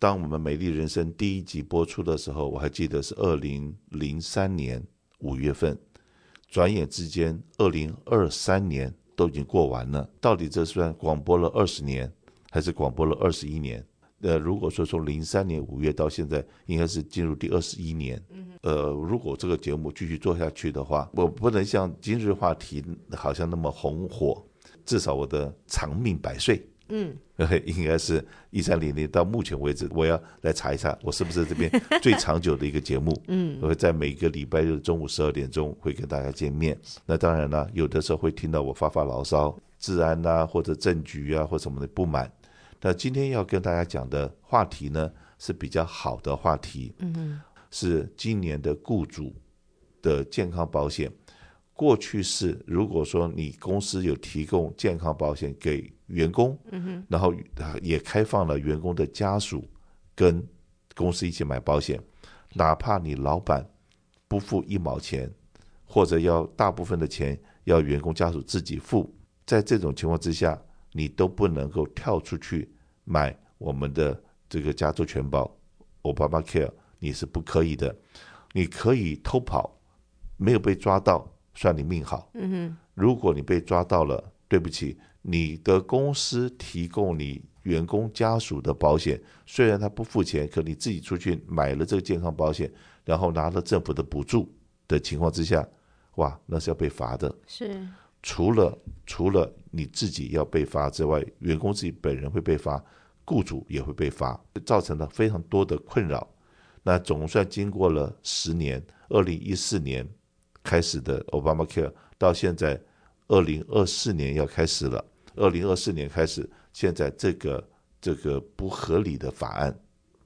当我们《美丽人生》第一集播出的时候，我还记得是二零零三年五月份，转眼之间，二零二三年都已经过完了。到底这算广播了二十年，还是广播了二十一年？呃，如果说从零三年五月到现在，应该是进入第二十一年。呃，如果这个节目继续做下去的话，我不能像今日话题好像那么红火，至少我的长命百岁。嗯，应该是一三零零到目前为止，我要来查一查，我是不是这边 最长久的一个节目？嗯，我会在每个礼拜日中午十二点钟会跟大家见面。那当然了，有的时候会听到我发发牢骚，治安啊或者政局啊或什么的不满。那今天要跟大家讲的话题呢，是比较好的话题，嗯，是今年的雇主的健康保险。过去是如果说你公司有提供健康保险给员工，嗯，然后也开放了员工的家属跟公司一起买保险，哪怕你老板不付一毛钱，或者要大部分的钱要员工家属自己付，在这种情况之下。你都不能够跳出去买我们的这个加州全保，Obamacare，你是不可以的。你可以偷跑，没有被抓到，算你命好。嗯哼。如果你被抓到了，对不起，你的公司提供你员工家属的保险，虽然他不付钱，可你自己出去买了这个健康保险，然后拿了政府的补助的情况之下，哇，那是要被罚的。是。除了除了你自己要被罚之外，员工自己本人会被罚，雇主也会被罚，造成了非常多的困扰。那总算经过了十年，二零一四年开始的 Obamacare，到现在二零二四年要开始了。二零二四年开始，现在这个这个不合理的法案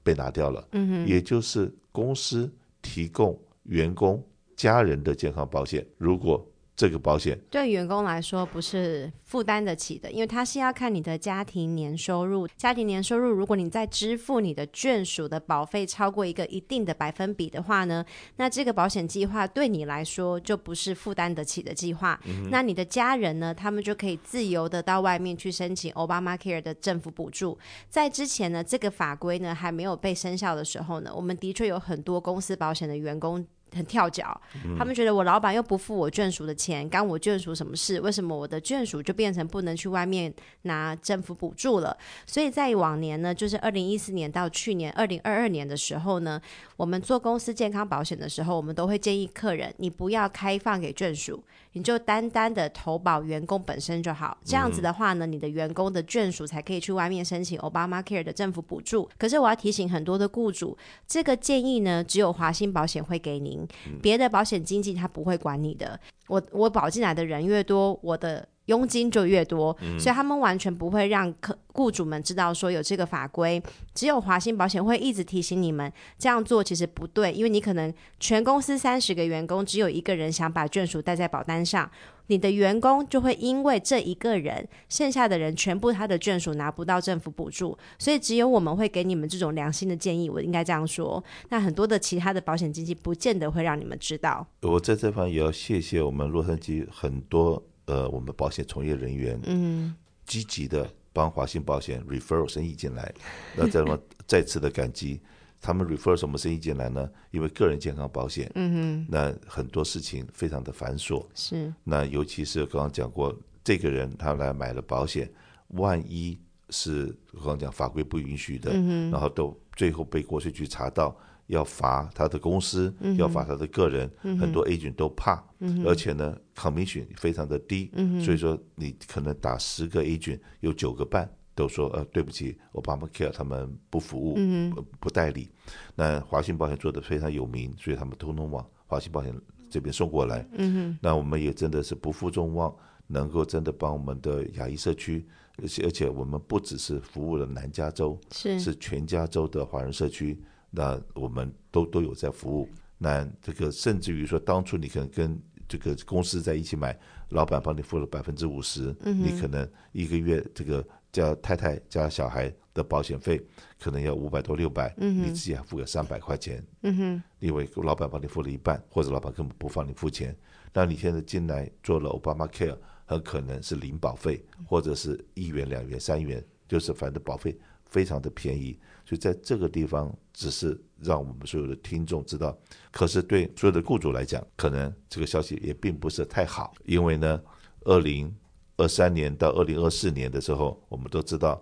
被拿掉了。嗯哼，也就是公司提供员工家人的健康保险，如果这个保险对员工来说不是负担得起的，因为他是要看你的家庭年收入。家庭年收入，如果你在支付你的眷属的保费超过一个一定的百分比的话呢，那这个保险计划对你来说就不是负担得起的计划。嗯。那你的家人呢，他们就可以自由的到外面去申请 Obamacare 的政府补助。在之前呢，这个法规呢还没有被生效的时候呢，我们的确有很多公司保险的员工。很跳脚，他们觉得我老板又不付我眷属的钱，干我眷属什么事？为什么我的眷属就变成不能去外面拿政府补助了？所以在往年呢，就是二零一四年到去年二零二二年的时候呢，我们做公司健康保险的时候，我们都会建议客人，你不要开放给眷属，你就单单的投保员工本身就好。这样子的话呢，你的员工的眷属才可以去外面申请 Obamacare 的政府补助。可是我要提醒很多的雇主，这个建议呢，只有华兴保险会给您。别的保险经纪他不会管你的，我我保进来的人越多，我的佣金就越多，嗯，所以他们完全不会让客雇主们知道说有这个法规，只有华信保险会一直提醒你们这样做其实不对，因为你可能全公司三十个员工只有一个人想把眷属带在保单上。你的员工就会因为这一个人，剩下的人全部他的眷属拿不到政府补助，所以只有我们会给你们这种良心的建议。我应该这样说。那很多的其他的保险经纪不见得会让你们知道。我在这方也要谢谢我们洛杉矶很多呃我们保险从业人员，嗯，积极的帮华信保险 refer 生意进来，那这么再次的感激。他们 refer 什么生意进来呢？因为个人健康保险，嗯哼，那很多事情非常的繁琐，是。那尤其是刚刚讲过，这个人他来买了保险，万一是刚刚讲法规不允许的，嗯，然后都最后被国税局查到，要罚他的公司，嗯、要罚他的个人，嗯、很多 agent 都怕，嗯、而且呢，commission 非常的低，嗯，所以说你可能打十个 agent 有九个半。都说呃对不起，Obamacare 他们不服务，嗯、不不代理。那华信保险做的非常有名，所以他们通通往华信保险这边送过来。嗯，那我们也真的是不负众望，能够真的帮我们的亚裔社区，而且而且我们不只是服务了南加州，是。是全加州的华人社区，那我们都都有在服务。那这个甚至于说，当初你可能跟这个公司在一起买，老板帮你付了百分之五十，你可能一个月这个。加太太加小孩的保险费可能要五百多六百，你自己还付个三百块钱，嗯哼，因为老板帮你付了一半，或者老板根本不帮你付钱。那你现在进来做了 Obamacare，很可能是零保费，或者是一元两元三元，就是反正保费非常的便宜。所以在这个地方，只是让我们所有的听众知道。可是对所有的雇主来讲，可能这个消息也并不是太好，因为呢，二零二三年到二零二四年的时候，我们都知道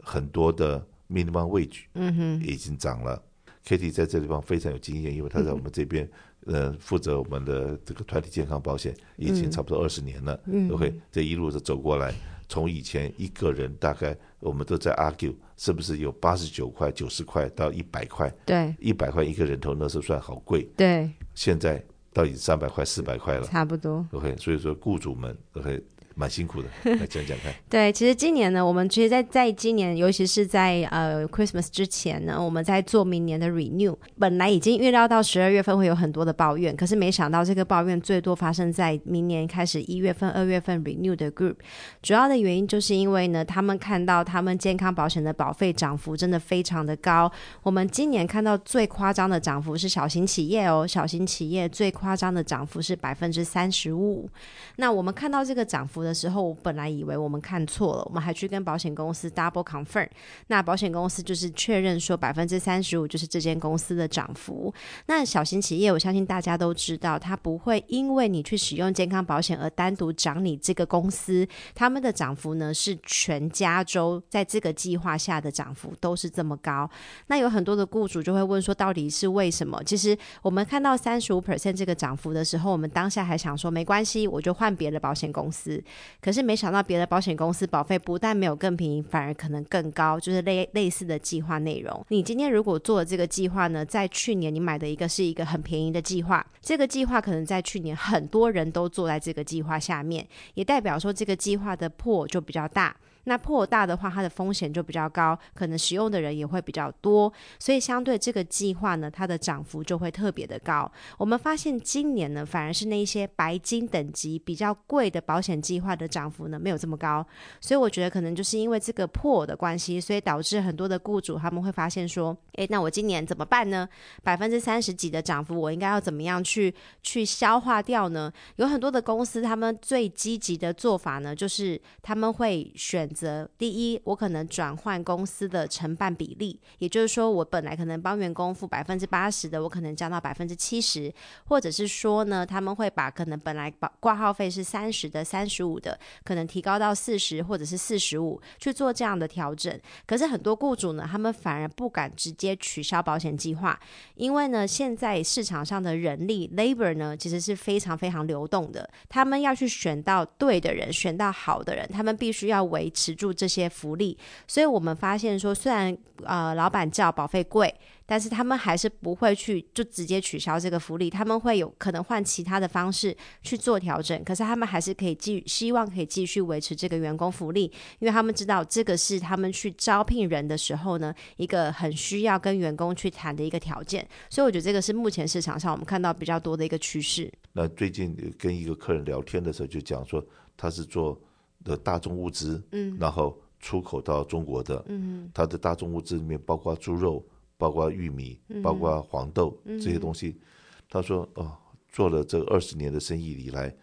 很多的 minimum wage 嗯哼已经涨了。Kitty 在这地方非常有经验，因为他在我们这边呃负责我们的这个团体健康保险已经差不多二十年了。嗯，OK，这一路是走过来。从以前一个人大概我们都在 argue 是不是有八十九块、九十块到一百块，对，一百块一个人头那时候算好贵，对，现在到底三百块、四百块了，差不多。OK，所以说雇主们 OK。蛮辛苦的，来讲讲看。对，其实今年呢，我们其实在，在在今年，尤其是在呃 Christmas 之前呢，我们在做明年的 renew。本来已经预料到十二月份会有很多的抱怨，可是没想到这个抱怨最多发生在明年开始一月份、二月份 renew 的 group。主要的原因就是因为呢，他们看到他们健康保险的保费涨幅真的非常的高。我们今年看到最夸张的涨幅是小型企业哦，小型企业最夸张的涨幅是百分之三十五。那我们看到这个涨幅的时候，我本来以为我们看错了，我们还去跟保险公司 double confirm。那保险公司就是确认说百分之三十五就是这间公司的涨幅。那小型企业，我相信大家都知道，它不会因为你去使用健康保险而单独涨你这个公司。他们的涨幅呢，是全加州在这个计划下的涨幅都是这么高。那有很多的雇主就会问说，到底是为什么？其实我们看到三十五 percent 这个涨幅的时候，我们当下还想说没关系，我就换别的保险公司。可是没想到别的保险公司保费不但没有更便宜，反而可能更高，就是类类似的计划内容。你今天如果做的这个计划呢，在去年你买的一个是一个很便宜的计划，这个计划可能在去年很多人都坐在这个计划下面，也代表说这个计划的破就比较大。那破大的话，它的风险就比较高，可能使用的人也会比较多，所以相对这个计划呢，它的涨幅就会特别的高。我们发现今年呢，反而是那一些白金等级比较贵的保险计划的涨幅呢，没有这么高。所以我觉得可能就是因为这个破的关系，所以导致很多的雇主他们会发现说，诶，那我今年怎么办呢？百分之三十几的涨幅，我应该要怎么样去去消化掉呢？有很多的公司，他们最积极的做法呢，就是他们会选。则第一，我可能转换公司的承办比例，也就是说，我本来可能帮员工付百分之八十的，我可能降到百分之七十，或者是说呢，他们会把可能本来保挂号费是三十的、三十五的，可能提高到四十或者是四十五去做这样的调整。可是很多雇主呢，他们反而不敢直接取消保险计划，因为呢，现在市场上的人力 labor 呢，其实是非常非常流动的，他们要去选到对的人，选到好的人，他们必须要维持。持住这些福利，所以我们发现说，虽然呃老板叫保费贵，但是他们还是不会去就直接取消这个福利，他们会有可能换其他的方式去做调整，可是他们还是可以继希望可以继续维持这个员工福利，因为他们知道这个是他们去招聘人的时候呢，一个很需要跟员工去谈的一个条件，所以我觉得这个是目前市场上我们看到比较多的一个趋势。那最近跟一个客人聊天的时候就讲说，他是做。的大众物资，嗯，然后出口到中国的，嗯，它的大众物资里面包括猪肉，包括玉米，包括黄豆这些东西。他说：“哦，做了这二十年的生意以来，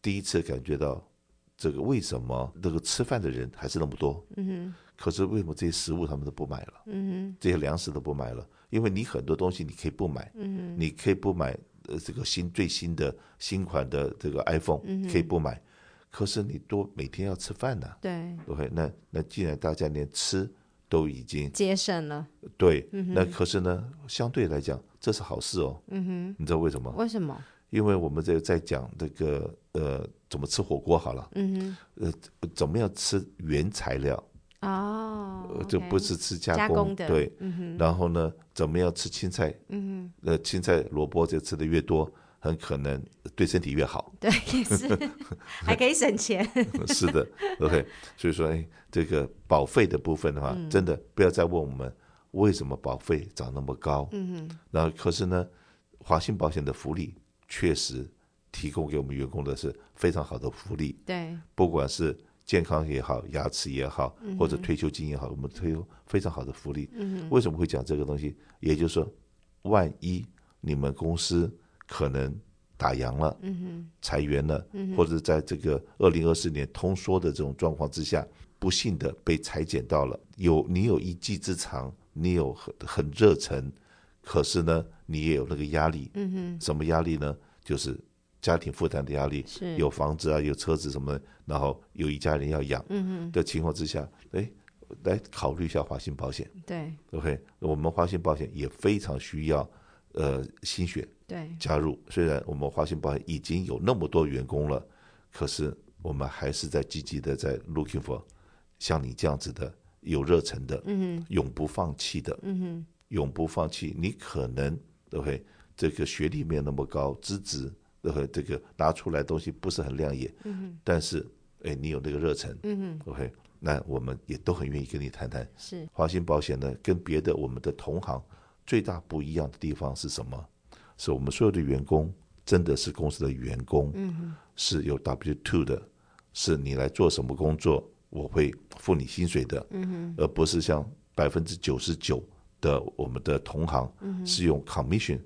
第一次感觉到这个为什么那个吃饭的人还是那么多，嗯，可是为什么这些食物他们都不买了，嗯，这些粮食都不买了？因为你很多东西你可以不买，嗯，你可以不买呃这个新最新的新款的这个 iPhone，可以不买。”可是你都每天要吃饭呢？对，OK，那那既然大家连吃都已经节省了，对，嗯、那可是呢，相对来讲这是好事哦。嗯哼，你知道为什么？为什么？因为我们在在讲这个呃，怎么吃火锅好了。嗯哼，呃，怎么样吃原材料？哦，就不是吃加工，加工的。对，嗯哼，然后呢，怎么样吃青菜？嗯哼，呃，青菜萝卜就吃的越多。很可能对身体越好，对，也是 还可以省钱。是的，OK。所以说，哎，这个保费的部分的话，嗯、真的不要再问我们为什么保费涨那么高。嗯哼。然后，可是呢，华信保险的福利确实提供给我们员工的是非常好的福利。对。不管是健康也好，牙齿也好，或者退休金也好，嗯、我们推出非常好的福利。嗯哼。为什么会讲这个东西？也就是说，万一你们公司可能打烊了，裁员了，或者在这个二零二四年通缩的这种状况之下，不幸的被裁减到了有你有一技之长，你有很很热忱，可是呢，你也有那个压力。嗯哼，什么压力呢？就是家庭负担的压力，是有房子啊，有车子什么，然后有一家人要养。嗯哼，的情况之下，哎，来考虑一下华信保险。对，OK，我们华信保险也非常需要呃心血对加入。虽然我们华信保险已经有那么多员工了，可是我们还是在积极的在 looking for 像你这样子的。有热忱的，嗯哼，永不放弃的，嗯哼，永不放弃。你可能对不对？这个学历没有那么高，资质对不对？这个拿出来东西不是很亮眼，嗯哼，但是哎，你有那个热忱，嗯哼，OK，那我们也都很愿意跟你谈谈。是华信保险呢，跟别的我们的同行最大不一样的地方是什么？是我们所有的员工真的是公司的员工，嗯，是有 W two 的，是你来做什么工作？我会付你薪水的，而不是像百分之九十九的我们的同行是用 commission，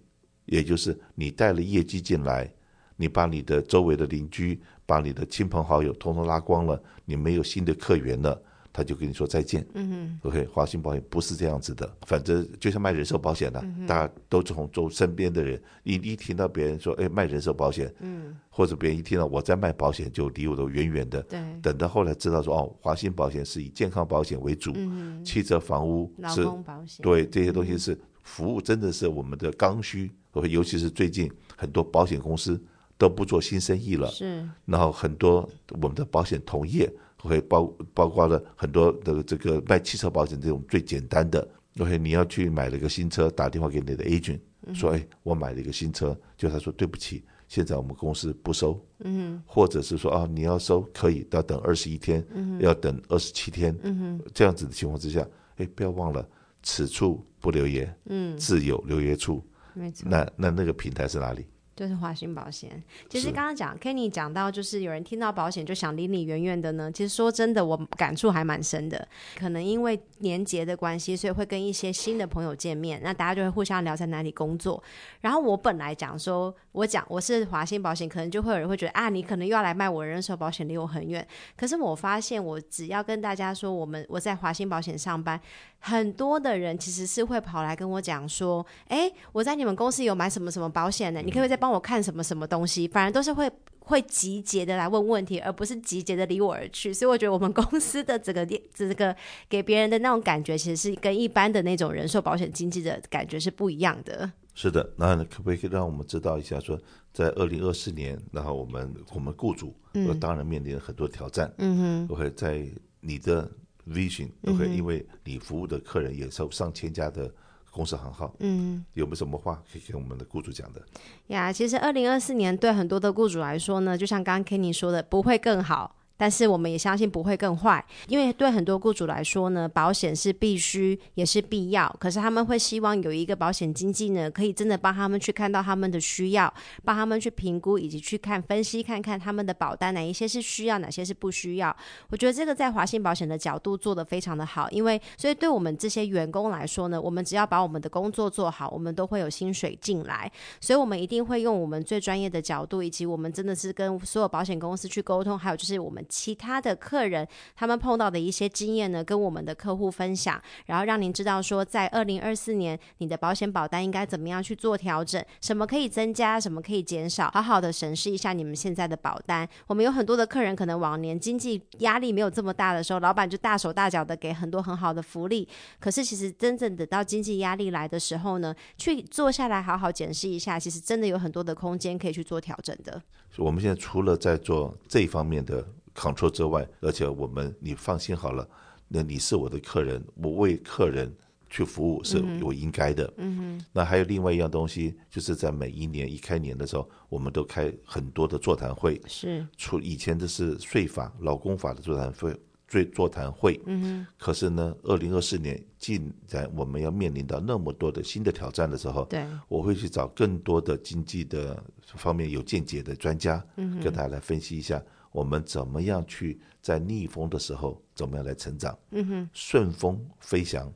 也就是你带了业绩进来，你把你的周围的邻居、把你的亲朋好友通通拉光了，你没有新的客源了。他就跟你说再见。嗯哼，OK，华信保险不是这样子的，反正就像卖人寿保险的，嗯、大家都从周身边的人，一一听到别人说，哎，卖人寿保险，嗯，或者别人一听到我在卖保险，就离我都远远的。对。等到后来知道说，哦，华信保险是以健康保险为主，嗯，汽车、房屋是，对这些东西是服务，真的是我们的刚需。尤其是最近很多保险公司都不做新生意了，是。然后很多我们的保险同业。会包包括了很多的这个卖汽车保险这种最简单的，OK，你要去买了一个新车，打电话给你的 agent 说，哎，我买了一个新车，就他说对不起，现在我们公司不收，嗯，或者是说啊，你要收可以，要等二十一天，嗯，要等二十七天，嗯，这样子的情况之下，哎，不要忘了，此处不留爷，嗯，自有留爷处，没错，那那那个平台是哪里？就是华信保险。其实刚刚讲 Kenny 讲到，就是有人听到保险就想离你远远的呢。其实说真的，我感触还蛮深的。可能因为年节的关系，所以会跟一些新的朋友见面，那大家就会互相聊在哪里工作。然后我本来讲说，我讲我是华信保险，可能就会有人会觉得啊，你可能又要来卖我人寿保险，离我很远。可是我发现，我只要跟大家说，我们我在华信保险上班。很多的人其实是会跑来跟我讲说，哎，我在你们公司有买什么什么保险呢？你可不可以再帮我看什么什么东西？反而都是会会集结的来问问题，而不是集结的离我而去。所以我觉得我们公司的这个 这个给别人的那种感觉，其实是跟一般的那种人寿保险经纪的感觉是不一样的。是的，那可不可以让我们知道一下说，说在二零二四年，然后我们我们雇主，嗯当然面临了很多挑战。嗯哼，我会在你的。Vision，OK，、okay, 因为你服务的客人也是上千家的公司行号，嗯，有没有什么话可以跟我们的雇主讲的？呀，其实二零二四年对很多的雇主来说呢，就像刚刚 Kenny 说的，不会更好。但是我们也相信不会更坏，因为对很多雇主来说呢，保险是必须也是必要。可是他们会希望有一个保险经纪呢，可以真的帮他们去看到他们的需要，帮他们去评估以及去看分析看看他们的保单哪一些是需要，哪些是不需要。我觉得这个在华信保险的角度做得非常的好，因为所以对我们这些员工来说呢，我们只要把我们的工作做好，我们都会有薪水进来。所以我们一定会用我们最专业的角度，以及我们真的是跟所有保险公司去沟通，还有就是我们。其他的客人，他们碰到的一些经验呢，跟我们的客户分享，然后让您知道说，在二零二四年，你的保险保单应该怎么样去做调整，什么可以增加，什么可以减少，好好的审视一下你们现在的保单。我们有很多的客人，可能往年经济压力没有这么大的时候，老板就大手大脚的给很多很好的福利，可是其实真正等到经济压力来的时候呢，去坐下来好好检视一下，其实真的有很多的空间可以去做调整的。我们现在除了在做这一方面的。Control 之外，而且我们你放心好了，那你是我的客人，我为客人去服务是我应该的。嗯哼。那还有另外一样东西，就是在每一年一开年的时候，我们都开很多的座谈会。是。除以前的是税法、劳工法的座谈会，最座谈会。嗯哼。可是呢，二零二四年，既然我们要面临到那么多的新的挑战的时候，对，我会去找更多的经济的方面有见解的专家，嗯，跟大家来分析一下。我们怎么样去在逆风的时候怎么样来成长？嗯哼，顺风飞翔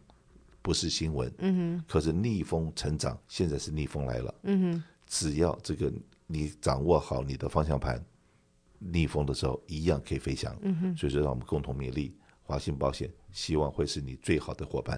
不是新闻。嗯哼，可是逆风成长现在是逆风来了。嗯哼，只要这个你掌握好你的方向盘，逆风的时候一样可以飞翔。嗯哼，所以说让我们共同勉励华信保险希望会是你最好的伙伴。